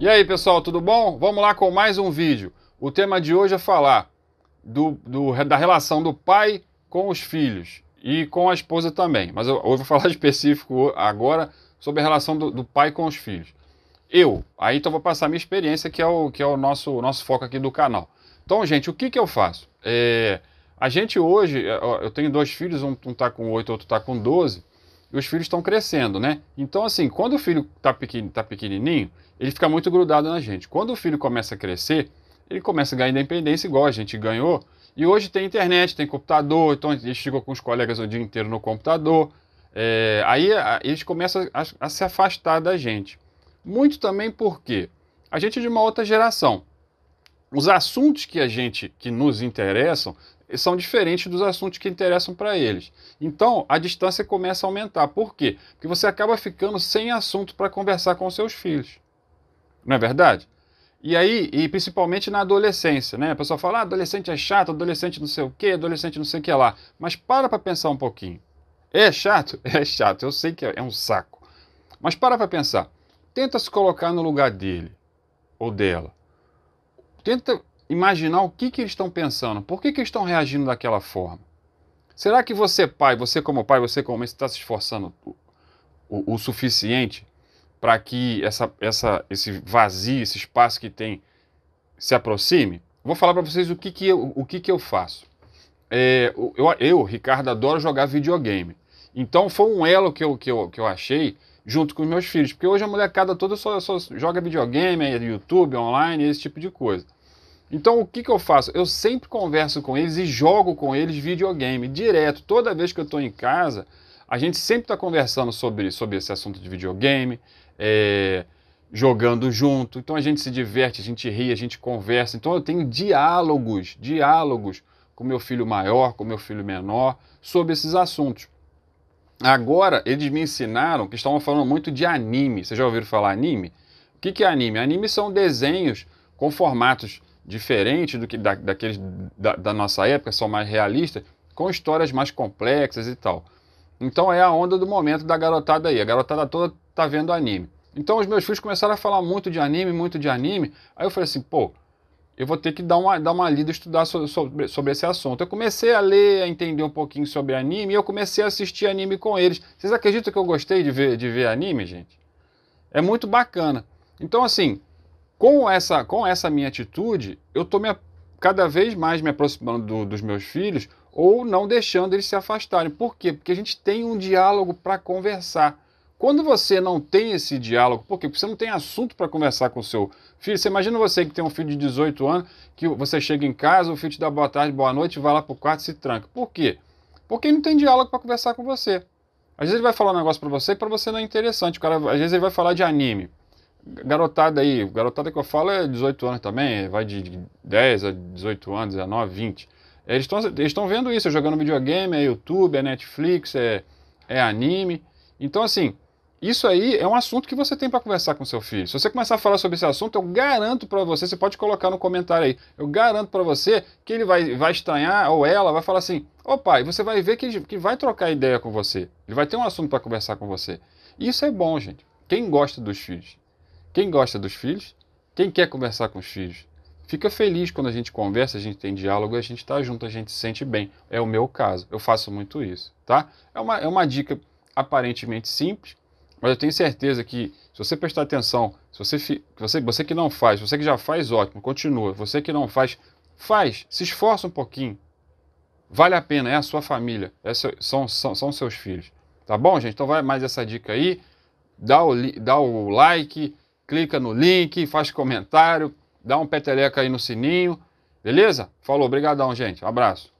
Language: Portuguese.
E aí pessoal, tudo bom? Vamos lá com mais um vídeo. O tema de hoje é falar do, do, da relação do pai com os filhos e com a esposa também. Mas eu, eu vou falar específico agora sobre a relação do, do, pai com os filhos. Eu, aí então vou passar a minha experiência, que é o, que é o nosso, nosso foco aqui do canal. Então, gente, o que, que eu faço? É, a gente hoje, é, eu tenho dois filhos, um está com 8, outro está com 12, e os filhos estão crescendo, né? Então, assim, quando o filho está pequeno, tá pequenininho, ele fica muito grudado na gente. Quando o filho começa a crescer, ele começa a ganhar independência igual a gente ganhou. E hoje tem internet, tem computador, então eles ficam com os colegas o dia inteiro no computador. É, aí a, eles começam a, a, se afastar da gente. Muito também porque a gente é de uma outra geração. Os assuntos que a gente que nos interessam são diferentes dos assuntos que interessam para eles. Então a distância começa a aumentar. Por quê? Porque você acaba ficando sem assunto para conversar com seus filhos. Não é verdade? E aí, e principalmente na adolescência, né? A pessoa fala, ah, adolescente é chato, adolescente não sei o quê, adolescente não sei o que lá. Mas para para pensar um pouquinho. É chato? É chato, eu sei que é um saco. Mas para para pensar. Tenta se colocar no lugar dele ou dela. Tenta imaginar o que, que eles estão pensando, por que, que eles estão reagindo daquela forma. Será que você, pai, você como pai, você como mãe, está se esforçando o, o, o suficiente para que essa, essa, esse vazio, esse espaço que tem, se aproxime? Vou falar para vocês o que, que, eu, o que, que eu faço. É, eu, eu, Ricardo, adoro jogar videogame. Então foi um elo que eu, que eu, que eu achei junto com os meus filhos. Porque hoje a molecada toda só, só joga videogame, é YouTube, online, esse tipo de coisa. Então o que, que eu faço? Eu sempre converso com eles e jogo com eles videogame direto. Toda vez que eu estou em casa, a gente sempre está conversando sobre, sobre esse assunto de videogame, é, jogando junto. Então a gente se diverte, a gente ri, a gente conversa. Então eu tenho diálogos, diálogos com meu filho maior, com meu filho menor, sobre esses assuntos. Agora, eles me ensinaram que estavam falando muito de anime. Vocês já ouviram falar anime? O que, que é anime? Anime são desenhos com formatos diferentes do que da, daqueles da, da nossa época, são mais realistas, com histórias mais complexas e tal. Então é a onda do momento da garotada aí. A garotada toda tá vendo anime. Então os meus filhos começaram a falar muito de anime, muito de anime. Aí eu falei assim, pô, eu vou ter que dar uma, dar uma lida, estudar sobre, sobre esse assunto. Eu comecei a ler, a entender um pouquinho sobre anime e eu comecei a assistir anime com eles. Vocês acreditam que eu gostei de ver, de ver anime, gente? É muito bacana. Então, assim, com essa, com essa minha atitude, eu estou cada vez mais me aproximando do, dos meus filhos ou não deixando eles se afastarem. Por quê? Porque a gente tem um diálogo para conversar. Quando você não tem esse diálogo, por quê? Porque você não tem assunto para conversar com o seu filho. Você imagina você que tem um filho de 18 anos, que você chega em casa, o filho te dá boa tarde, boa noite, vai lá para o quarto e se tranca. Por quê? Porque ele não tem diálogo para conversar com você. Às vezes ele vai falar um negócio para você para você não é interessante. O cara, às vezes ele vai falar de anime. Garotada aí, garotada que eu falo é 18 anos também, vai de 10 a 18 anos, 19, 20. Eles estão vendo isso, jogando videogame, é YouTube, é Netflix, é, é anime. Então, assim, isso aí é um assunto que você tem para conversar com seu filho. Se você começar a falar sobre esse assunto, eu garanto para você, você pode colocar no comentário aí, eu garanto para você que ele vai, vai estranhar, ou ela vai falar assim, ô pai, você vai ver que, que vai trocar ideia com você. Ele vai ter um assunto para conversar com você. Isso é bom, gente. Quem gosta dos filhos? Quem gosta dos filhos? Quem quer conversar com os filhos? Fica feliz quando a gente conversa, a gente tem diálogo, a gente está junto, a gente se sente bem. É o meu caso, eu faço muito isso, tá? É uma, é uma dica aparentemente simples, mas eu tenho certeza que se você prestar atenção, se você, você, você que não faz, você que já faz, ótimo, continua. Você que não faz, faz, se esforça um pouquinho. Vale a pena, é a sua família, é seu, são, são, são seus filhos. Tá bom, gente? Então vai mais essa dica aí. Dá o, dá o like, clica no link, faz comentário, dá um peteleca aí no sininho. Beleza? Falou, obrigadão, gente. Um abraço.